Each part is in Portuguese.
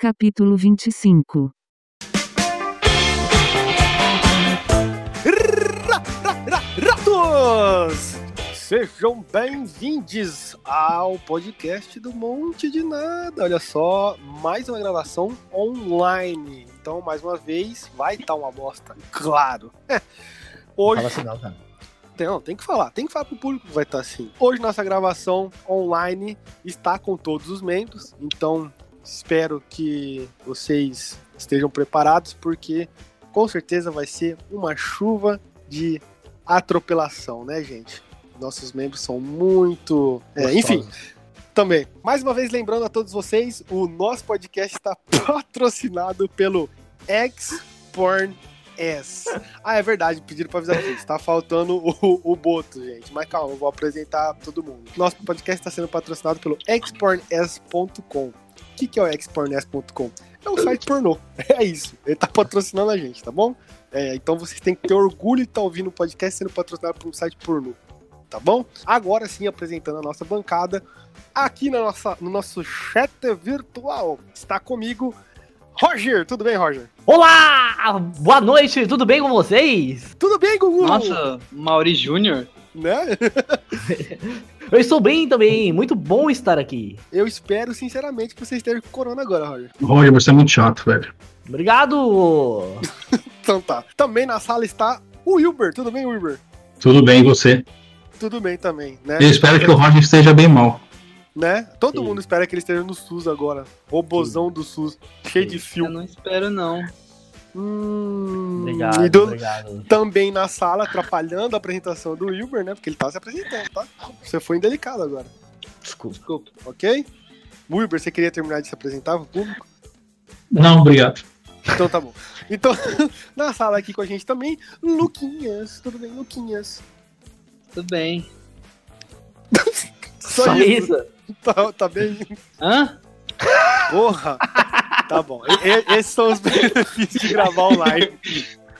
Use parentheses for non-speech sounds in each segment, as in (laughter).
Capítulo 25 Ratos! Sejam bem-vindos ao podcast do Monte de Nada. Olha só, mais uma gravação online. Então, mais uma vez, vai estar uma bosta, claro. (laughs) Hoje. Fala não, cara. Não, tem que falar, tem que falar pro público que vai estar assim. Hoje nossa gravação online está com todos os membros, então espero que vocês estejam preparados, porque com certeza vai ser uma chuva de atropelação, né, gente? Nossos membros são muito. é, enfim, também. Mais uma vez, lembrando a todos vocês, o nosso podcast está (laughs) patrocinado pelo X-Porn S. Ah, é verdade, pediram pra avisar vocês. Tá faltando o, o Boto, gente. Mas calma, eu vou apresentar todo mundo. Nosso podcast está sendo patrocinado pelo xporns.com. O que, que é o xporns.com? É um site pornô. (laughs) É isso. Ele tá patrocinando a gente, tá bom? É, então vocês têm que ter orgulho de estar ouvindo o podcast sendo patrocinado por um site pornô. Tá bom? Agora sim, apresentando a nossa bancada. Aqui na nossa, no nosso chat virtual está comigo Roger. Tudo bem, Roger? Olá! Boa noite, tudo bem com vocês? Tudo bem, Gugu? Nossa, Mauri Júnior? Né? (laughs) Eu estou bem também, muito bom estar aqui. Eu espero, sinceramente, que você esteja com corona agora, Roger. Roger, você é muito chato, velho. Obrigado! (laughs) Então tá. Também na sala está o Wilber. Tudo bem, Wilber? Tudo bem, e você? Tudo bem também, né? Eu espero que o Roger esteja bem mal. Né? Todo Sim. mundo espera que ele esteja no SUS agora. Robozão do SUS. Cheio de Eu fio. não espero, não. Hum, Obrigado, e do- obrigado. também na sala, atrapalhando a apresentação do Wilber, né? Porque ele tá se apresentando, tá? Você foi indelicado agora, Desculpa. Desculpa. ok? Wilber, você queria terminar de se apresentar pro público? Não, obrigado. Então tá bom. Então, (laughs) na sala aqui com a gente também, Luquinhas. Tudo bem, Luquinhas? Tudo bem. (laughs) Só, isso. Tá, tá bem. Hã? Porra! Tá bom. E- esses são os (laughs) benefícios de gravar online.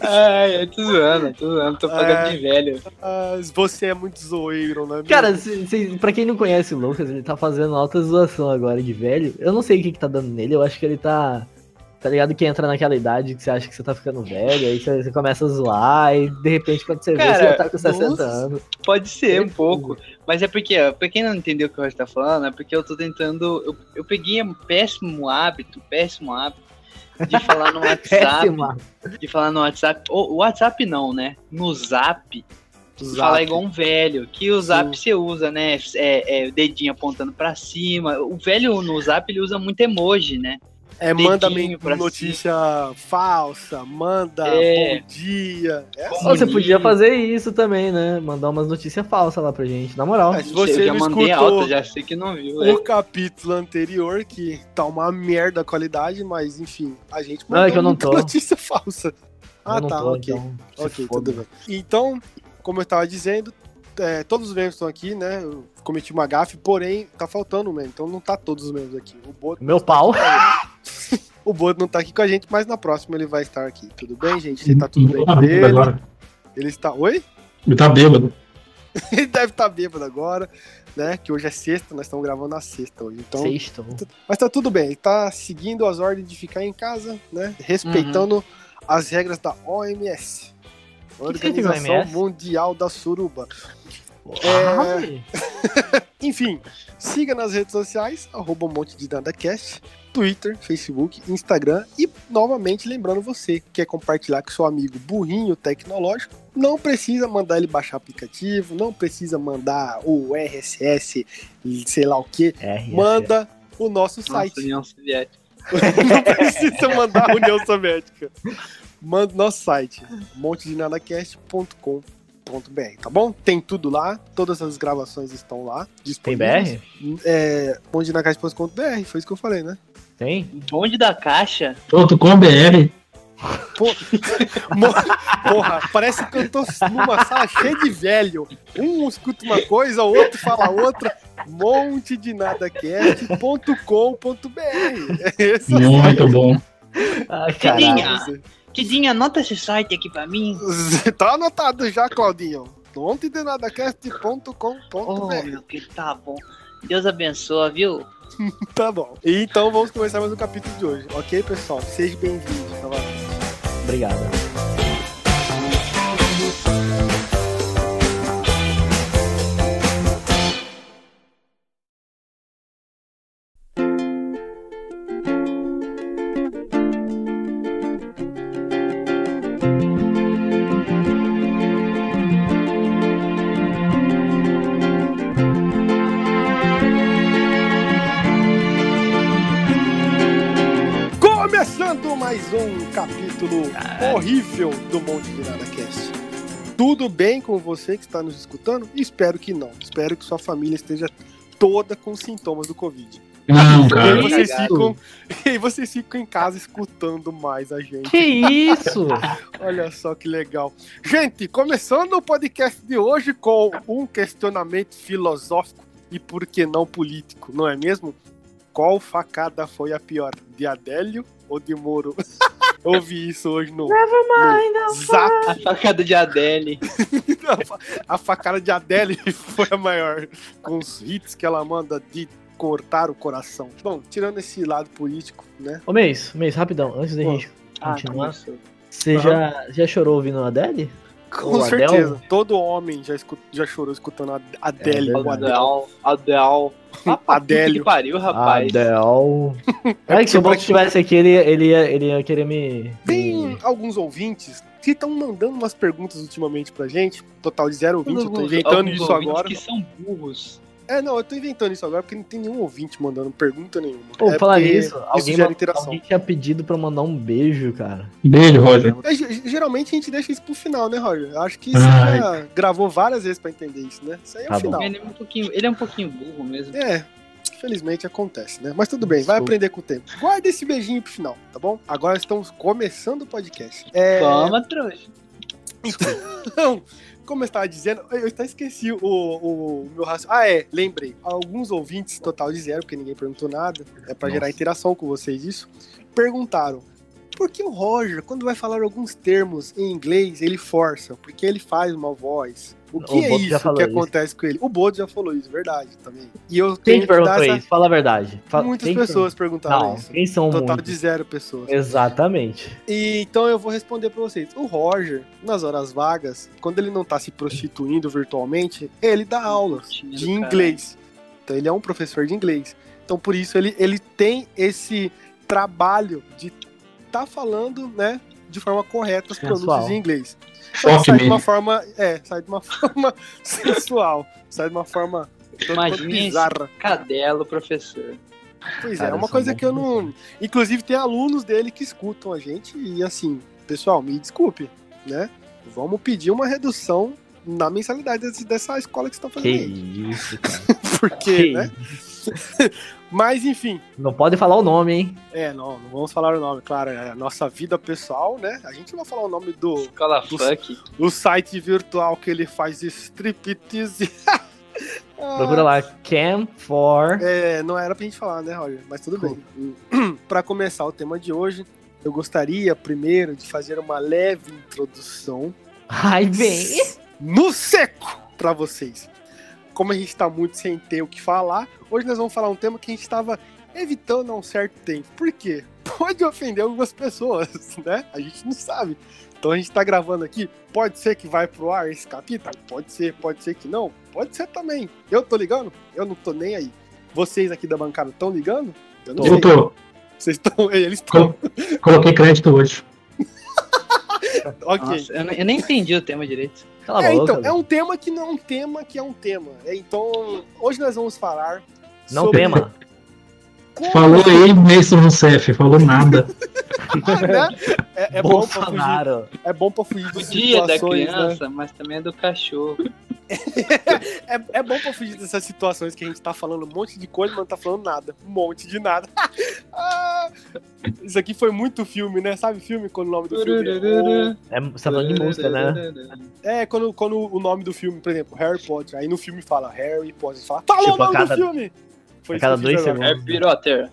Ai, eu tô zoando, tô zoando, tô pagando É. de velho. Ah, você é muito zoeiro, né? Cara, se, se, pra quem não conhece o Lucas, ele tá fazendo alta zoação agora de velho. Eu não sei o que, que tá dando nele, eu acho que ele tá. Tá ligado que entra naquela idade que você acha que você tá ficando velho, aí você, você começa a zoar, e de repente quando você vê, Cara, você já tá com 60 nossa. anos. Pode ser um pouco, mas é porque, ó, pra quem não entendeu o que o Roger tá falando, é porque eu tô tentando. Eu, eu peguei um péssimo hábito, péssimo hábito, de falar no (laughs) WhatsApp. De falar no WhatsApp. O WhatsApp não, né? No Zap. Zap. Falar igual um velho. Que o Zap Sim. você usa, né? É, é o dedinho apontando pra cima. O velho no Zap ele usa muito emoji, né? É, manda notícia falsa, manda É. bom dia. É assim. Você podia fazer isso também, né? Mandar umas notícias falsas lá pra gente, na moral. Mas sei, você eu já mandei alto, já sei que não viu. é. o capítulo anterior, que tá uma merda a qualidade, mas enfim, a gente Não, é que eu não tô. notícia falsa. Ah, Eu não tá, tô, ok. então, Ok, tudo bem. Então, como eu estava dizendo, é, todos os membros estão aqui, né? Eu cometi uma gafe, porém, tá faltando um membro, então não tá todos os membros aqui. O Boto, Meu pau. (laughs) o Boto não tá aqui com a gente, mas na próxima ele vai estar aqui. Tudo bem, gente? Ele tá tudo bem Ele tá com bêbado ele. agora. Ele está. Oi? Ele tá bêbado. (laughs) Ele deve estar bêbado agora, né? Que hoje é sexta, nós estamos gravando na sexta hoje. Então, Sexto. Mas tá tudo bem, ele tá seguindo as ordens de ficar em casa, né? Respeitando Uhum. as regras da OMS. Organização? Mundial da Suruba. Ah, É. (laughs) Enfim, siga nas redes sociais, arroba um monte de NadaCast, Twitter, Facebook, Instagram e, novamente, lembrando você que quer compartilhar com seu amigo burrinho tecnológico, não precisa mandar ele baixar aplicativo, não precisa mandar o RSS, sei lá o que, manda o nosso Nossa, site. União Soviética. (laughs) não precisa mandar a União Soviética. Manda no nosso site, montedinadacast.com.br, tá bom? Tem tudo lá, todas as gravações estão lá, Tem disponíveis. BR? É, montedinadacast.com.br, foi isso que eu falei, né? Tem? Bonde da caixa. Todo com BR. (laughs) Porra, parece que eu tô numa sala cheia de velho. Um escuta uma coisa, o outro fala outra. Monte de nadacast.com.br. (laughs) Esse é Muito bom. Ah, caralho. Tidinha, anota esse site aqui pra mim. (laughs) Tá anotado já, Claudinho. fontedenadacast.com.br. Oh, meu, que tá bom. Deus abençoe, viu? (laughs) Tá bom. Então vamos começar mais um capítulo de hoje, ok, pessoal? Seja bem-vindo novamente. Obrigado. Horrível do Monte de Nada Cast. Tudo bem com você que está nos escutando? Espero que não. Espero que sua família esteja toda com sintomas do Covid. Não, E cara. aí vocês ficam, e aí vocês ficam em casa escutando mais a gente. Que isso? (laughs) Olha só que legal. Gente, começando o podcast de hoje com um questionamento filosófico e por que não político, não é mesmo? Qual facada foi a pior, de Adélio ou de Moro? (laughs) Ouvi isso hoje no, no Zap. A facada de Adele. A (laughs) fa- A facada de Adele foi a maior, com os hits que ela manda de cortar o coração. Bom, tirando esse lado político, né? Ô, Mês, Mês, rapidão, antes da gente Ah, continuar. começou. Você já, já chorou ouvindo a Adele? Com O Adele? certeza. Todo homem já, escu- já chorou escutando a Adele. É Adele. Adel. Adel. Ah, Adélio. Que pariu, rapaz. Adele. (laughs) Cara, que se o Bolt estivesse aqui, ele, ele, ia, ele ia querer me. Tem me- alguns ouvintes que estão mandando umas perguntas ultimamente pra gente. Total de zero ouvintes, eu tô inventando isso ouvintes agora. que são burros. É, não, eu tô inventando isso agora porque não tem nenhum ouvinte mandando pergunta nenhuma. Pô, é falar isso alguém, ma- interação. alguém tinha pedido pra mandar um beijo, cara. Beijo, Roger. É, ge- geralmente a gente deixa isso pro final, né, Roger? Acho que você já gravou várias vezes pra entender isso, né? Isso aí é Tá o final. Ele é um pouquinho, ele é um pouquinho burro mesmo. É, infelizmente acontece, né? Mas tudo bem, vai aprender com o tempo. Guarda esse beijinho pro final, tá bom? Agora estamos começando o podcast. É, Toma, trouxa. Então, (laughs) como eu estava dizendo, eu até esqueci o, o meu raciocínio. Ah, é, lembrei. Alguns ouvintes, total de zero, porque ninguém perguntou nada, é pra gerar interação com vocês isso, perguntaram. Por que o Roger, quando vai falar alguns termos em inglês, ele força? Porque ele faz uma voz. O que O é Boto isso que isso. acontece com ele? O Bodo já falou isso, verdade, também. E eu Quem tenho te que perguntou essa... isso? Fala a verdade. Fa- Muitas quem que pessoas perguntou? perguntaram Não, isso. quem são Total muitos? de zero pessoas. Exatamente. E, então eu vou responder pra vocês. O Roger, nas horas vagas, quando ele não tá se prostituindo virtualmente, ele dá aulas de inglês. Então ele é um professor de inglês. Então por isso ele, ele tem esse trabalho de tá falando, né, de forma correta os Sensual. pronúncios em inglês. Que Choque sai de uma mesmo. forma, é, sai de uma (laughs) forma sensual, sai de uma forma Imagina esse bizarra. Cadelo, professor. Pois Cara, é, é uma coisa que eu não. Inclusive, tem alunos dele que escutam a gente e assim, pessoal, me desculpe, né? Vamos pedir uma redução na mensalidade dessa escola que você tá Que fazendo aí. isso, (laughs) cara. Porque, Que né? (laughs) Mas enfim, Não pode falar o nome, hein? é, não, não vamos falar o nome, claro, é a nossa vida pessoal, né? A gente não vai falar o nome do, Escola Do- do site virtual que ele faz striptease. (laughs) Procura lá. Cam for. É, não era pra gente falar, né, Roger? Mas tudo bem. (clears throat) Pra começar o tema de hoje, eu gostaria primeiro de fazer uma leve introdução Ai, vem. no seco pra vocês. Como a gente tá muito sem ter o que falar, hoje nós vamos falar um tema que a gente estava evitando há um certo tempo. Por quê? (laughs) Pode ofender algumas pessoas, (laughs) né? A gente não sabe. Então a gente tá gravando aqui, pode ser que vai pro ar esse capítulo? Pode ser, pode ser que não. Pode ser também. Eu tô ligando? Eu não tô nem aí. Vocês aqui da bancada estão ligando? Eu não Eu sei. tô. Vocês estão. (laughs) Eles estão. Col- Coloquei crédito hoje. Ok. Nossa, eu, eu nem entendi o tema direito. Cala a É, boca. então, é um tema que não é um tema que é um tema. É, então, hoje nós vamos falar. Não sobre tema. (laughs) como- Falou ele, Mason Rousseff, falou nada. né? É, é bom pra fugir, Bolsonaro. é bom pra fugir de O dia da situações, né? criança, mas também é do cachorro. (laughs) É, é bom pra fugir dessas situações que a gente tá falando um monte de coisa, mas não tá falando nada. Um monte de nada. (laughs) Ah, isso aqui foi muito filme, né? Sabe filme quando o nome do filme é... É, você tá falando de música, né? É, quando, quando o nome do filme, por exemplo, Harry Potter, aí no filme fala Harry Potter, você fala, falou Tipo, o nome cada- do filme! Foi a cada dois agora. segundos. É Potter.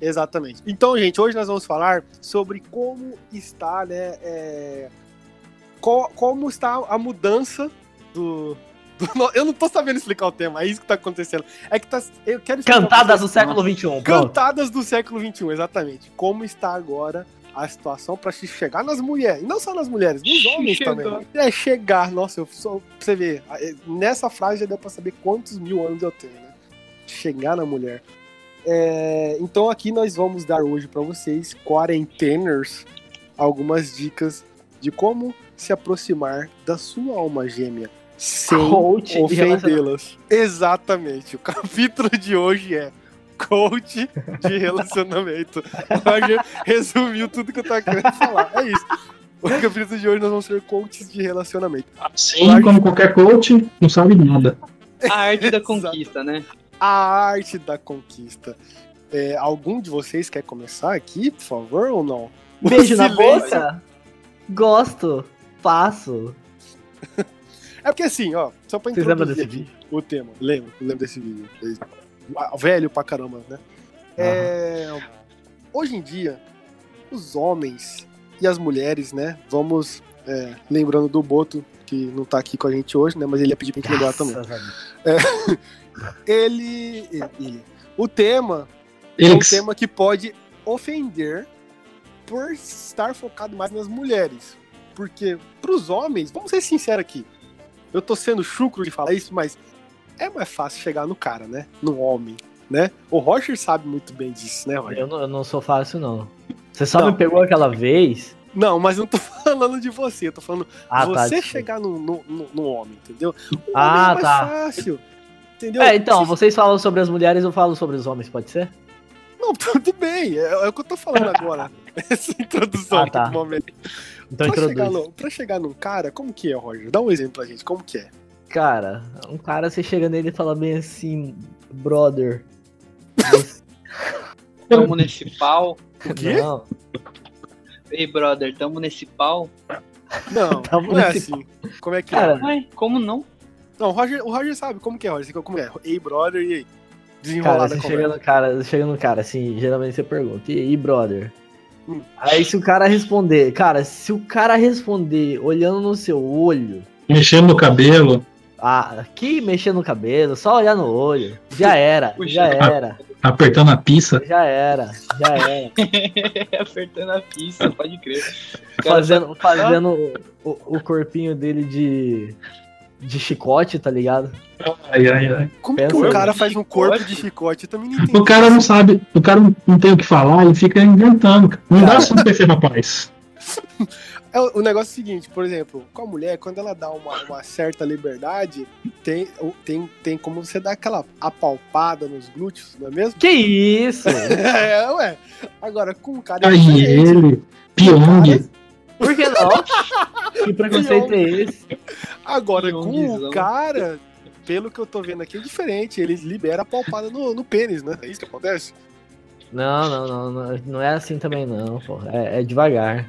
Exatamente. Então, gente, hoje nós vamos falar sobre como está, né, é, co- como está a mudança do. eu não tô sabendo explicar o tema, é isso que tá acontecendo. É que tá. Eu quero Cantadas do século XXI. Cantadas do século XXI, exatamente. Como está agora a situação pra se chegar nas mulheres. E não só nas mulheres, nos homens também. É, chegar. Nossa, eu só, pra você ver, nessa frase já deu pra saber quantos mil anos eu tenho, né? Chegar na mulher. É, então aqui nós vamos dar hoje pra vocês, quarenteners, algumas dicas de como se aproximar da sua alma gêmea sem ofendê-las. Exatamente. O capítulo de hoje é coach de relacionamento. Resumiu tudo que eu tava querendo falar. É isso. O capítulo de hoje nós vamos ser coaches de relacionamento. Assim como qualquer coach, não sabe nada. A arte da (laughs) conquista, né? A arte da conquista. É, algum de vocês quer começar aqui, por favor, ou não? Beijo na boca? Gosto. Faço. (laughs) É porque assim, ó, só pra Vocês introduzir desse aqui o tema. Lembro, lembro desse vídeo. Velho pra caramba, né? É, hoje em dia, os homens e as mulheres, né? Vamos é, lembrando do Boto, que não tá aqui com a gente hoje, né? Mas ele ia pedir pra gente lembrar também. Deus. Ele, ele. O tema é um tema que pode ofender por estar focado mais nas mulheres. Porque pros homens, vamos ser sinceros aqui. Eu tô sendo chucro de falar isso, mas é mais fácil chegar no cara, né? No homem, né? O Roger sabe muito bem disso, né, Roger? Eu não, eu não sou fácil, não. Você só Não. me pegou aquela vez. Não, mas eu não tô (laughs) falando de você, eu tô falando Ah, tá. você desculpa. chegar no, no, no- no homem, entendeu? O Ah, homem é mais tá. fácil. Entendeu? É, então, Vocês- vocês falam sobre as mulheres, eu falo sobre os homens, pode ser? Não, (laughs) tudo bem, é, é o que eu tô falando agora. (laughs) Essa introdução Ah, aqui tá. do momento. Então pra, chegar introduz. no, pra chegar num cara, como que é, Roger? Dá um exemplo pra gente, como que é? Cara, um cara, você chega nele e fala bem assim, brother. você- (laughs) Tamo nesse pau. O quê? Não, Ei, brother, tamo nesse pau. Não, Tamo não é assim. Como é que Cara, é? Ué, como não? Não, o Roger, o Roger sabe como que é, Roger. Como é? Ei, brother, e aí? cara, Desenrolada você a chega no cara, você chega no cara, assim, geralmente você pergunta, e aí, brother? Hum. Aí se o cara responder, cara, se o cara responder olhando no seu olho, Mexendo no cabelo, ah, aqui mexendo no cabelo, só olhar no olho, já era, Puxa. já era, apertando a pista. já era, já era. (laughs) Apertando a pista, pode crer. Cara, Fazendo, fazendo o- o corpinho dele de, de chicote, tá ligado? Ai, ai, ai. Como Pensa que o cara faz um corpo de chicote? Eu também não entendi. O cara não sabe, o cara não tem o que falar e fica inventando. cara. Não dá Cara. assim pra ser rapaz. (laughs) É, o negócio é o seguinte, por exemplo, com a mulher, quando ela dá uma, uma certa liberdade, tem, tem, tem como você dar aquela apalpada nos glúteos, não é mesmo? Que isso? (laughs) É, ué. Agora, com o cara é Aí diferente. ele, Pyong, Por que não? (laughs) Que preconceito é esse? Agora, com o cara, pelo que eu tô vendo aqui, é diferente. Ele libera a palpada no, no pênis, né? É isso que acontece? Não, não, não, não, não é assim também não, pô. É, é devagar.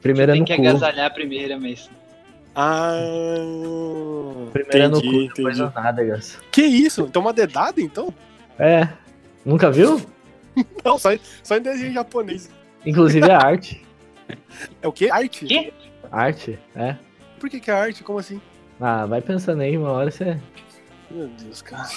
Primeiro é Tem no que cu. agasalhar primeiro, Mason. Ah. Primeiro é no cu, entendi, depois entendi. no nádegas. Que isso? Então uma dedada, então? É. Nunca viu? (laughs) Não, só, só em desenho japonês. Inclusive é arte. É o quê? Arte? Quê? Arte, é. Por que, que é arte? Como assim? Ah, vai pensando aí, uma hora você. Meu Deus, cara.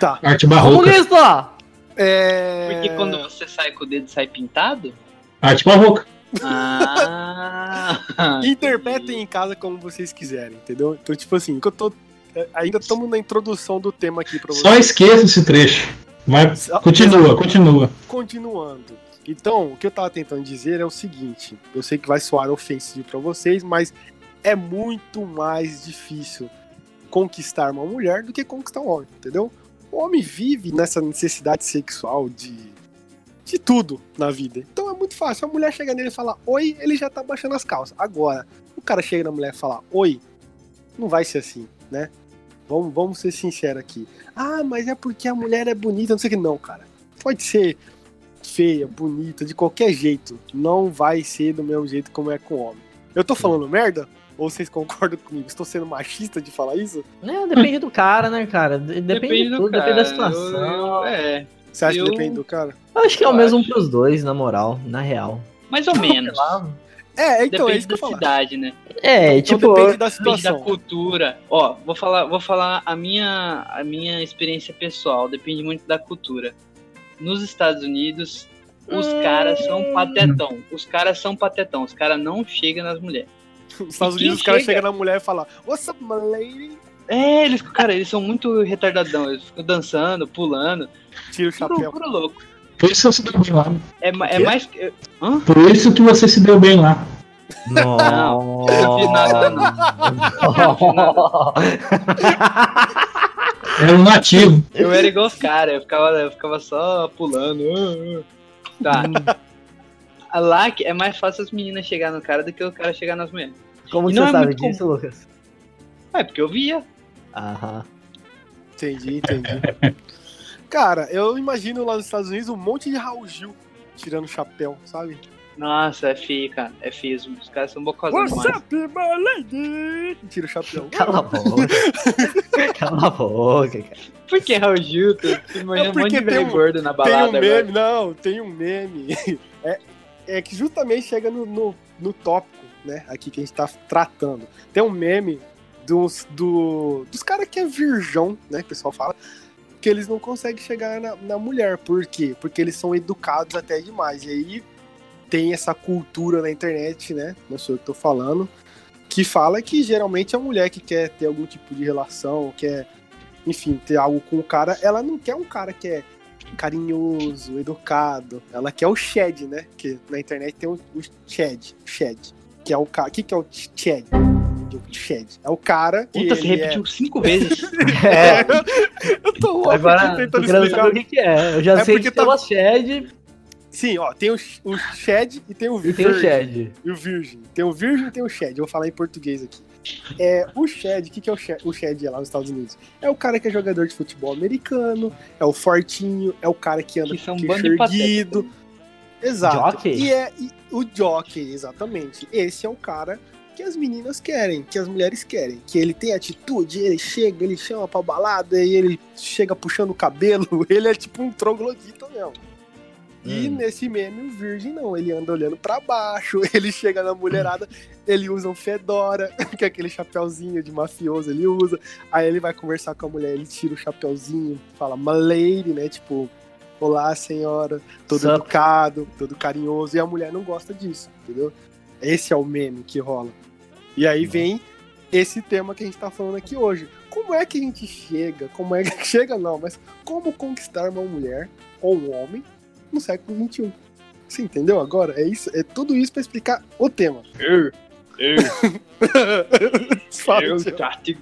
Tá. arte barroca. Comunista! É... Porque quando você sai com o dedo, sai pintado? Arte barroca. Ah! (laughs) Interpretem em casa como vocês quiserem, entendeu? Então, tipo assim, que eu tô. Ainda estamos na introdução do tema aqui pra Só vocês. esqueça esse trecho. Só- continua, continua. Continuando. Então, o que eu tava tentando dizer é o seguinte: eu sei que vai soar ofensivo pra vocês, mas é muito mais difícil conquistar uma mulher do que conquistar um homem, entendeu? O homem vive nessa necessidade sexual de, de tudo na vida. Então é muito fácil. A mulher chega nele e fala oi, ele já tá baixando as calças. Agora, o cara chega na mulher e fala oi, não vai ser assim, né? Vamos, vamos ser sinceros aqui. Ah, mas é porque a mulher é bonita, não sei o que. Não, cara. Pode ser feia, bonita, de qualquer jeito. Não vai ser do mesmo jeito como é com o homem. Eu tô falando merda? Ou vocês concordam comigo? Estou sendo machista de falar isso? É, depende do cara, né, cara? De- Depende, de tudo, depende da situação. Eu- eu- é, Você acha Eu- que depende do cara? Eu acho que é o eu mesmo acho. pros dois, na moral, na real. mais ou menos. É, então, é depende isso que da eu falo. cidade, né? É, Então tipo, depende da Depende da situação. cultura. Ó, vou falar, vou falar falar, falar a minha, a minha experiência pessoal. Depende muito da cultura. Nos Estados Unidos, os caras são patetão. Os caras são patetão. Os caras não chegam nas mulheres. (laughs) Nos Estados Unidos, os caras chega? chegam na mulher e falam, What's up, my lady? É, eles, cara, eles são muito retardadão. Eles ficam dançando, pulando. Tira o chapéu. puro louco. Por isso você se deu bem lá. É, é mais. que- Hã? Por isso que você se deu bem lá. Não, eu vi nada, não. Era um nativo. Eu era igual os caras, eu ficava, eu ficava só pulando. ah, ah. Tá. Lá é mais fácil as meninas chegar no cara do que o cara chegar nas mulheres. Como E você não é sabe muito disso, Lucas? É, porque eu via. Aham. Entendi, entendi. Cara, eu imagino lá nos Estados Unidos um monte de Raul Gil tirando o chapéu, sabe? Nossa, é feio, cara. É feio. Os caras são bocosão demais. up, my lady? Tira o chapéu. Cala a boca. (laughs) Cala a boca, cara. Por que Raul Gil? Tu tu imagina É um monte de tem velho um- gordo na Tem um balada meme, agora. não, tem um meme. É, que justamente chega no, no, no tópico, né, aqui que a gente tá tratando. Tem um meme dos, do, dos caras que é virgão, né, que o pessoal fala, que eles não conseguem chegar na, na mulher. Por quê? Porque eles são educados até demais. E aí tem essa cultura na internet, né, não sou eu que tô falando, que fala que geralmente a mulher que quer ter algum tipo de relação, quer, enfim, ter algo com o cara, ela não quer um cara que é carinhoso, educado. Ela quer o Shed, né? Que na internet tem o, o Shed, o Shed, que é o cara. O que, que é o Shed? Shed. É o cara. que Puta, você repetiu cinco vezes. (laughs) É, Eu tô louco agora tentando explicar. o que, que é. Eu já É sei que tem tá- Shed Sim, ó, tem o, o Shed e tem o e tem o Virgin. Shed. E o Virgin. Tem o Virgin e tem o Shed. Eu vou falar em português aqui. É, o Shed, o que, que é o Shed, o Shed lá nos Estados Unidos? É o cara que é jogador de futebol americano, é o fortinho, é o cara que anda Que com queixo erguido. Exato. Jockey? E é e o jockey, exatamente. Esse é o cara que as meninas querem, que as mulheres querem. Que ele tem atitude, ele chega, ele chama pra balada e ele chega puxando o cabelo. (laughs) Ele é tipo um troglodita mesmo. E Hum. nesse meme, o Virgem não, ele anda olhando pra baixo, (laughs) ele chega na mulherada, ele usa um fedora, (laughs) que é aquele chapéuzinho de mafioso, ele usa. Aí ele vai conversar com a mulher, ele tira o chapéuzinho, fala, my lady, né? Tipo, olá, senhora, todo Sup? educado, todo carinhoso, e a mulher não gosta disso, entendeu? Esse é o meme que rola. E aí vem esse tema que a gente tá falando aqui hoje. Como é que a gente chega? Como é que (laughs) chega não, mas como conquistar uma mulher ou um homem no século XXI? Você entendeu agora? É isso, é tudo isso pra explicar o tema. Eu, eu, (laughs) Fala, eu, trato,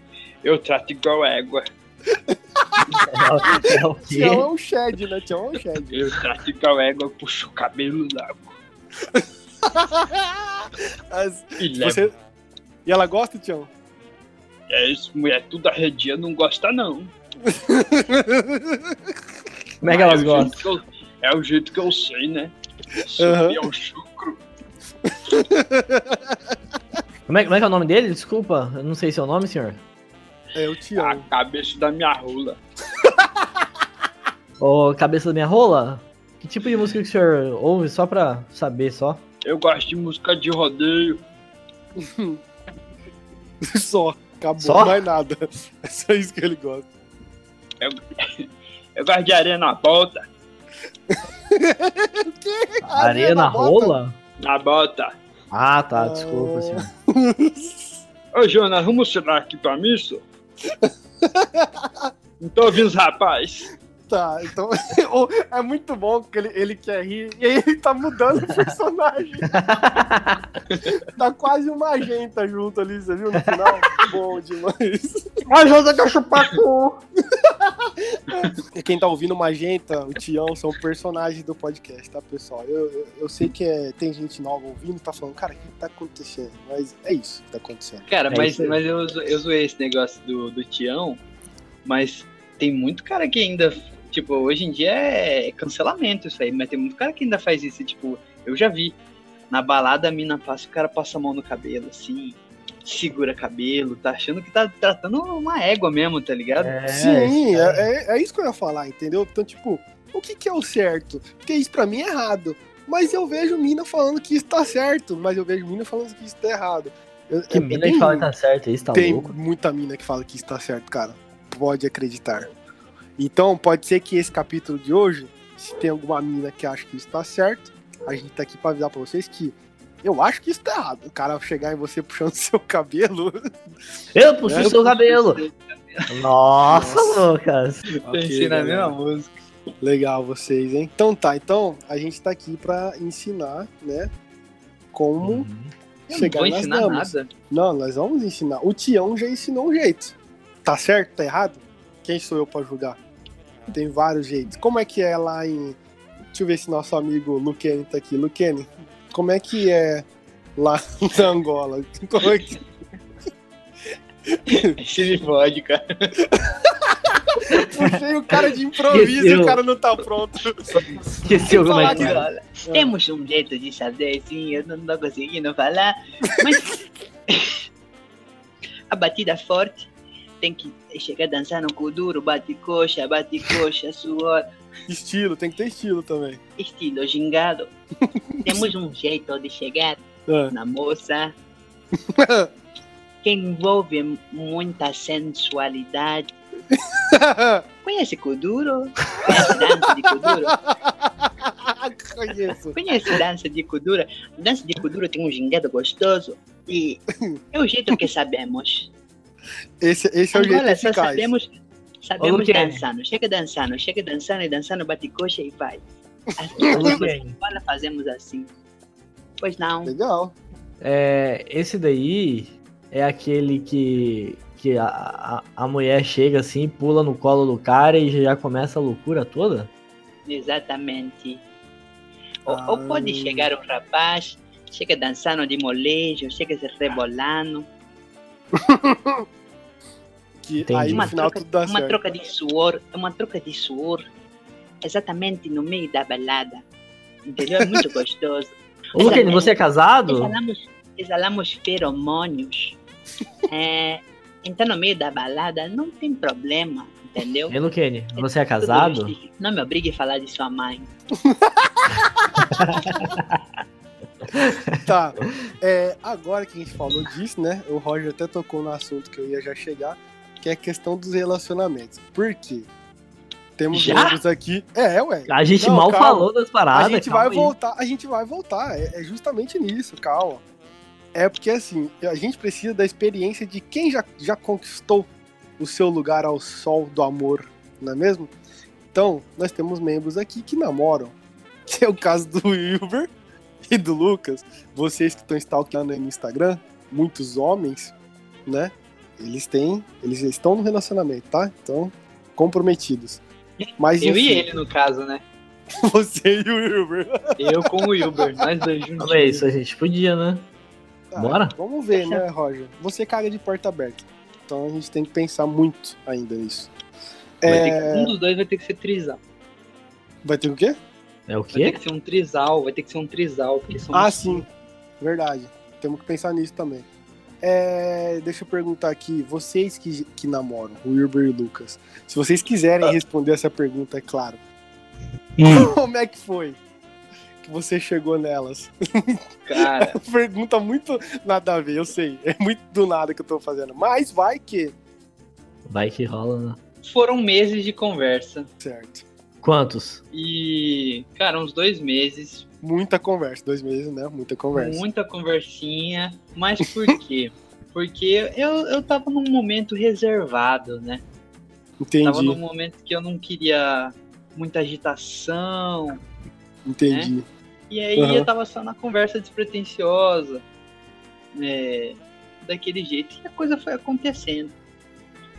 eu trato igual égua. É, é o quê? Tião é um shed, né? Tião é um shed. Eu trato igual égua, puxo o cabelo da (laughs) As- e você... E ela gosta, Tião? É isso, mulher tudo arredia, não gosta não. (laughs) Como é que elas gostam? Eu- é o jeito que eu sei, né? Subir ao chucro. (laughs) Como é, como é que é o nome dele? Desculpa, eu não sei seu nome, senhor. É o A Tião. cabeça da minha rola. Ô, cabeça da minha rola? Que tipo de música que o senhor ouve só pra saber só? Eu gosto de música de rodeio. (laughs) Só. Acabou, Só? mais nada. (laughs) É só isso que ele gosta. Eu gosto de areia na bota. Areia na bota? rola? Na bota. Ah, tá, desculpa, Ah. senhor. (laughs) Ô, Jonas, vamos mostrar aqui pra mim, isso? Não tô ouvindo os rapaz. Tá, então (laughs) é muito bom porque ele, ele quer rir e aí ele tá mudando o personagem. (laughs) tá quase uma magenta junto ali, você viu no final? bom demais. Mas você quer chupar cu! E quem tá ouvindo Magenta, o Tião, são personagens do podcast, tá, pessoal? Eu, eu, eu sei que é- tem gente nova ouvindo, tá falando, cara, o que tá acontecendo? Mas é isso que tá acontecendo. Cara, É mas, mas eu, eu zoei esse negócio do, do Tião, mas tem muito cara que ainda, tipo, hoje em dia é cancelamento isso aí, mas tem muito cara que ainda faz isso, tipo, eu já vi. Na balada a mina passa, o cara passa a mão no cabelo, assim, segura cabelo, tá achando que tá tratando uma égua mesmo, tá ligado? É, Sim, é, é, é isso que eu ia falar, entendeu? Então, tipo, o que, que é o certo? Porque isso pra mim é errado. Mas eu vejo mina falando que isso tá certo, mas eu vejo mina falando que isso tá errado. Eu- Que é- mina tem- que fala que tá certo, isso tá tem louco. muita mina que fala que isso tá certo, cara. Pode acreditar. Então, pode ser que esse capítulo de hoje, se tem alguma mina que acha que isso tá certo, a gente tá aqui pra avisar pra vocês que eu acho que isso tá errado. O cara chegar em você (laughs) puxando seu cabelo. Eu puxo É, o seu cabelo. Nossa, Nossa. Lucas. Pensei na galera. mesma música. Legal vocês, hein? Então tá, então a gente tá aqui pra ensinar, né? Como Uhum. Eu não chegar vou nas ensinar damas. nada. Não, nós vamos ensinar. O Tião já ensinou um jeito. Tá certo? Tá errado? Quem sou eu pra julgar? Tem vários jeitos. Como é que é lá em. Deixa eu ver se nosso amigo Luquene tá aqui. Luquene, como é que é lá (laughs) na Angola? Como é que. Se me fode, cara. Puxei o cara de improviso e o cara não tá pronto. Esqueceu como é que é. Olha, Temos um jeito de saber, sim, eu não tô conseguindo falar, mas (laughs) (laughs) a batida forte tem que chegar dançando com o duro, bate coxa, bate coxa, suor, Estilo, tem que ter estilo também. estilo gingado. (laughs) Temos um jeito de chegar Ah. na moça (laughs) que envolve muita sensualidade. (laughs) Conhece Kuduro? Conhece dança de Kuduro? Conheço. Conhece dança de Kuduro? Dança de Kuduro tem um gingado gostoso e é o jeito que sabemos. Esse, esse é o jeito Agora só eficaz. sabemos, sabemos Luquene. dançando. Chega dançando, chega dançando e dançando, bate coxa e vai. As Ô, pessoas Luquene. fala, fazemos assim. Pois não. Legal. É, esse daí é aquele que, que a, a, a mulher chega assim, pula no colo do cara e já começa a loucura toda? Exatamente. Ou, Ah. ou pode chegar um rapaz, chega dançando de molejo, chega se rebolando, (laughs) Que Entendi. aí no uma, final troca, tudo dá uma certo. troca de suor, uma troca de suor, exatamente no meio da balada. Entendeu? É muito (laughs) gostoso. Luquene, você é casado? Exalamos, exalamos feromônios. (laughs) É, então, no meio da balada, não tem problema, entendeu? Ei, Luquene, você é casado? Não me obrigue a falar de sua mãe. (laughs) Tá. É, agora que a gente falou disso, né? O Roger até tocou no assunto que eu ia já chegar, que é a questão dos relacionamentos. Por quê? Temos membros aqui. É, ué. A gente Não, mal calma. falou das paradas. a gente vai aí. voltar, a gente vai voltar. É, é justamente nisso, calma. É porque assim, a gente precisa da experiência de quem já, já conquistou o seu lugar ao sol do amor, não é mesmo? Então, nós temos membros aqui que namoram. (laughs) Que é o caso do Wilber (laughs) e do Lucas. Vocês que estão stalkeando aí no Instagram, muitos homens, né? Eles têm. Eles estão no relacionamento, tá? Então, comprometidos. Mas Eu e enfim, ele, no caso, né? (laughs) você e o Wilber. Eu com o Wilber, nós dois juntos. Aí, isso a gente podia, né? Ah, Bora? Vamos ver, né, Roger? Você caga de porta aberta. Então a gente tem que pensar muito ainda nisso. É, que- um dos dois vai ter que ser trisal. Vai ter o quê? É o Vai quê? ter que ser um trisal, vai ter que ser um trisal, porque são Ah, sim. Verdade. Temos que pensar nisso também. É, deixa eu perguntar aqui, vocês que, que namoram, o Wilber e o Lucas, se vocês quiserem responder essa pergunta, é claro. Hum, (laughs) Como é que foi que você chegou nelas? (laughs) Cara, Pergunta muito nada a ver, eu sei. É muito do nada que eu tô fazendo. Mas vai que. Vai que rola, né? foram meses de conversa. Certo. Quantos? E, cara, uns dois meses, Muita conversa. Dois meses, né? Muita conversa. muita conversinha. Mas por (laughs) quê? Porque eu, eu tava num momento reservado, né? Entendi. Tava num momento que eu não queria muita agitação. Entendi. E aí Aham. eu tava só na conversa despretensiosa. é, daquele jeito. E a coisa foi acontecendo.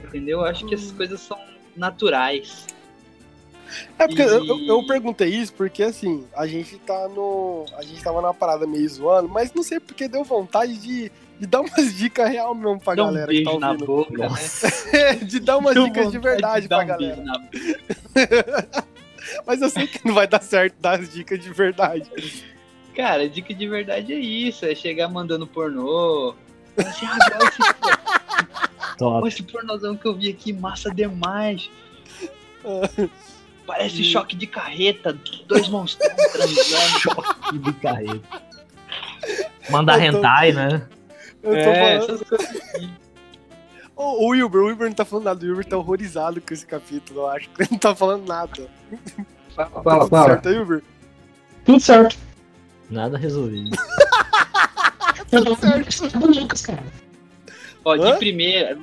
Entendeu? Eu acho que essas coisas são naturais. É porque E- eu, eu- perguntei isso porque assim, a gente tá no. A gente tava na parada meio zoando, mas não sei porque deu vontade de, de dar umas (laughs) dicas real mesmo pra Dá um galera que beijo tá na boca, né? (laughs) De dar umas Deu dicas de verdade dar pra um beijo galera. na boca. (laughs) Mas eu sei que não vai dar certo dar as dicas de verdade. Cara, dica de verdade é isso, é chegar mandando pornô. Assim, ah, esse, Top. esse pornozão que eu vi aqui, massa demais. Parece E- choque de carreta, dois monstros (laughs) transando. de carreta. Mandar tô- hentai, né? Eu tô É, falando. essas coisas assim. O, Wilber, o Wilber não tá falando nada. O Wilber tá horrorizado com esse capítulo, eu acho. Ele não tá falando nada. Fala, Tá fala, tudo fala. certo aí, Wilber? Tudo certo. Nada resolvido. Eu tô do Lucas, cara. Ó, de Hã? primeira.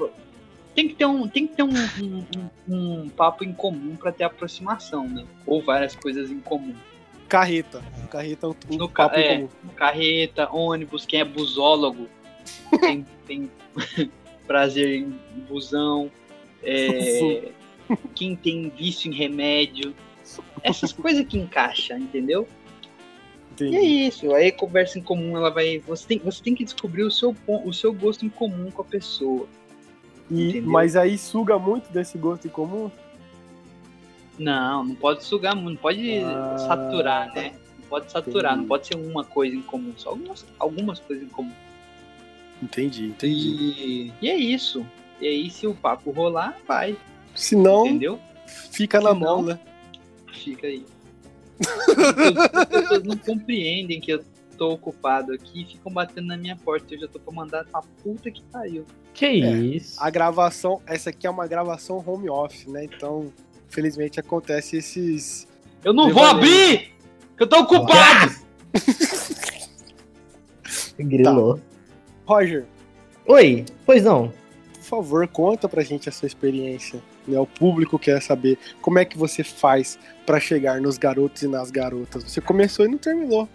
Tem que ter um, tem que ter um, um, um- um papo em comum pra ter aproximação, né? Ou várias coisas em comum. Carreta. Carreta é um No ca- papo em é. comum. Carreta, ônibus, quem é busólogo tem, tem (laughs) prazer em busão. é, (laughs) quem tem vício em remédio. Essas coisas que encaixa, entendeu? E é isso, aí conversa em comum, ela vai. Você tem, você tem que descobrir o seu, o seu gosto em comum com a pessoa. E- entendeu? mas aí suga muito desse gosto em comum? Não, não pode sugar muito, não pode Ah. saturar, né? Não pode saturar, Entendi. não pode ser uma coisa em comum, só algumas, algumas coisas em comum. Entendi, entendi. E, e é isso. E aí, se o papo rolar, vai, Se não, entendeu? fica na Se mão, não- né? Fica aí. As pessoas não compreendem que eu tô ocupado aqui e ficam batendo na minha porta. Eu já tô pra mandar pra puta que pariu. Que isso? A gravação, essa aqui é uma gravação home off, né? Então, felizmente acontece esses. Eu não vou abrir! Que eu tô ocupado! (laughs) Grilou. Roger, Oi, pois não. por favor, conta pra gente a sua experiência. Né? O público quer saber como é que você faz pra chegar nos garotos e nas garotas. Você começou e não terminou.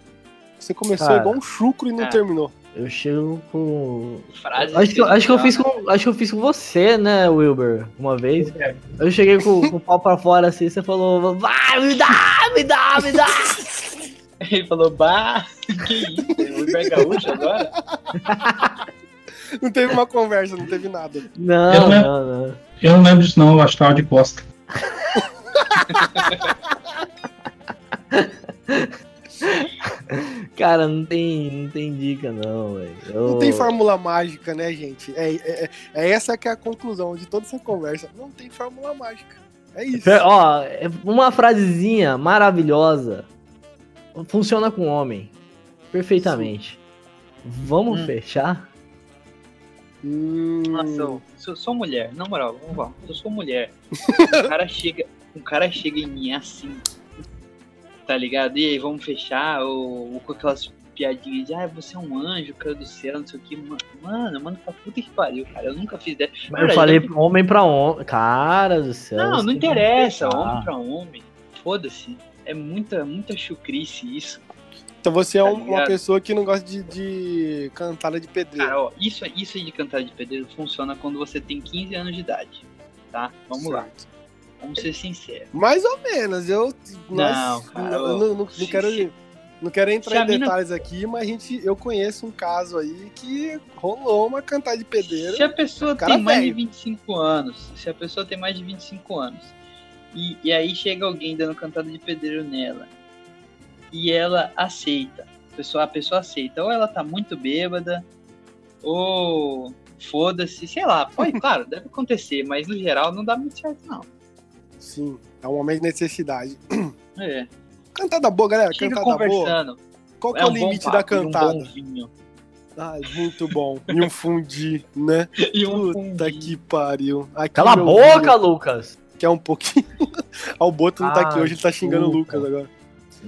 Você começou Cara. igual um chucro e não É. terminou. Eu chego com. Frase Acho que, eu- acho que eu fiz com. Acho que eu fiz com você, né, Wilber? Uma vez. Eu cheguei com, com o pau pra fora assim, você falou, vai, me dá, me dá, me dá. (laughs) Ele falou, bah, que isso? O Uber Gaúcho agora? (laughs) Não teve uma conversa, não teve nada. Não, Eu não- não, não. Eu não lembro disso, não. Eu acho que tava de costa. (laughs) (laughs) Cara, não tem, não tem dica, não, velho. Eu- Não tem fórmula mágica, né, gente? É, é, é essa que é a conclusão de toda essa conversa. Não tem fórmula mágica. É isso. Ó, é uma frasezinha maravilhosa. Funciona com homem. Perfeitamente. Vamos Hum. fechar? Hum, Nossa, eu sou, mulher, na moral, vamos lá. Eu sou mulher. O (laughs) cara chega, o cara chega em mim assim, tá ligado? E aí, vamos fechar? Ou, ou com aquelas piadinhas de, ah, você é um anjo, cara do céu, não sei o que. Mano, mano, pra puta que pariu, cara. Eu nunca fiz dessa. Eu falei eu- pra homem pra homem. Cara do céu. Não, não interessa, homem pra homem. Foda-se. É muita, muita chucrice isso. Então você é Tá um- uma pessoa que não gosta de, de cantada de pedreiro. Cara, ó, isso, isso aí de cantar de pedreiro funciona quando você tem 15 anos de idade. Tá? Vamos lá. Vamos ser sinceros. Mais ou menos. Eu Não, nós- cara, não, não, não- não quero, não quero entrar em detalhes aqui, mas a gente, eu conheço um caso aí que rolou uma cantada de pedreiro. Se a pessoa tem mais de velho. 25 anos, se a pessoa tem mais de 25 anos, e, e aí chega alguém dando cantada de pedreiro nela, e ela aceita, a pessoa, a pessoa aceita, ou ela tá muito bêbada, ou foda-se, sei lá, pode, (laughs) claro, deve acontecer, mas no geral não dá muito certo, não. Sim, é um momento de necessidade. (clears throat) É, Cantada boa, galera. chega Cantada boa. conversando, Qual que é é o um limite da um cantada? vinho. Ai, muito bom. E um fundi, né? (laughs) E um Puta fundi. que pariu. Aqui Cala a boca, vídeo, Lucas! Que é um pouquinho. (laughs) Ah, o Boto não tá aqui Ah, hoje, ele tá xingando o. Lucas agora.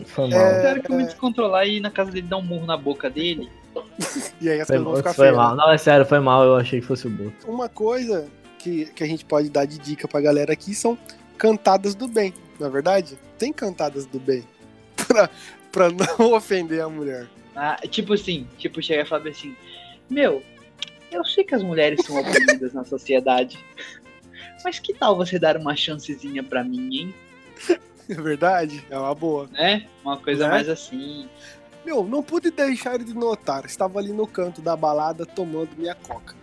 Foi mal. É, Eu quero que eu me descontrolar e ir na casa dele dar um murro na boca dele. (laughs) E aí as coisas vão ficar feias. mal. né? Não, é sério, foi mal. Eu achei que fosse o Boto. Uma coisa que, que a gente pode dar de dica pra galera aqui são cantadas do bem, não é verdade? Tem cantadas do bem. (laughs) Pra, pra não (laughs) ofender a mulher. Ah, tipo assim, tipo, chegar e falar assim, meu, eu sei que as mulheres são oprimidas na sociedade, mas que tal você dar uma chancezinha pra mim, hein? (laughs) É verdade? É uma boa. Né? Uma coisa Né? mais assim. Meu, não pude deixar de notar. Estava ali no canto da balada tomando minha coca.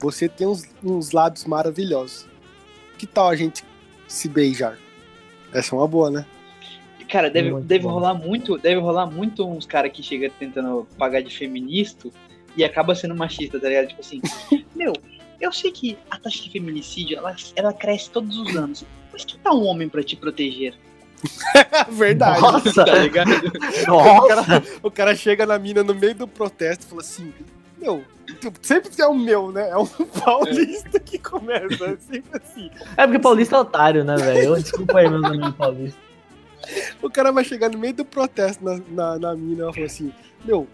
Você tem uns, uns lábios maravilhosos. Que tal a gente se beijar? Essa é uma boa, né? Cara, deve, Muito deve bom. rolar muito, deve rolar muito uns caras que chegam tentando pagar de feminista e acaba sendo machista, tá ligado? Tipo assim, (laughs) meu, eu sei que a taxa de feminicídio, ela, ela cresce todos os anos, mas que tal um homem pra te proteger? (laughs) Verdade. Nossa, Tá ligado? (laughs) O nossa. cara, o cara chega na mina no meio do protesto e fala assim: Meu, sempre é o meu, né? É um (laughs) paulista que começa. É sempre assim. É porque Paulista é otário, né, velho? Desculpa aí, meus amigos paulistas. O cara vai chegar no meio do protesto na, na, na mina e ela fala assim: Meu,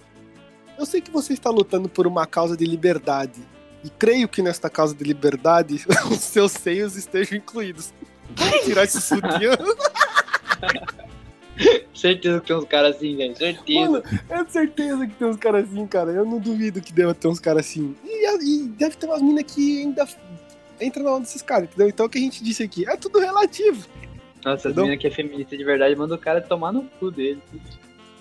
eu sei que você está lutando por uma causa de liberdade. E creio que nesta causa de liberdade (laughs) os seus seios estejam incluídos. Vamos tirar esse sutiã? (laughs) (laughs) Certeza que tem uns caras assim, velho. Certeza. Mano, tenho certeza que tem uns caras assim, cara. Eu não duvido que deva ter uns caras assim. E, e deve ter umas minas que ainda entra na onda desses caras, entendeu? Então o que a gente disse aqui é tudo relativo. Nossa, as Entendeu? meninas que é feminista de verdade manda o cara tomar no cu dele.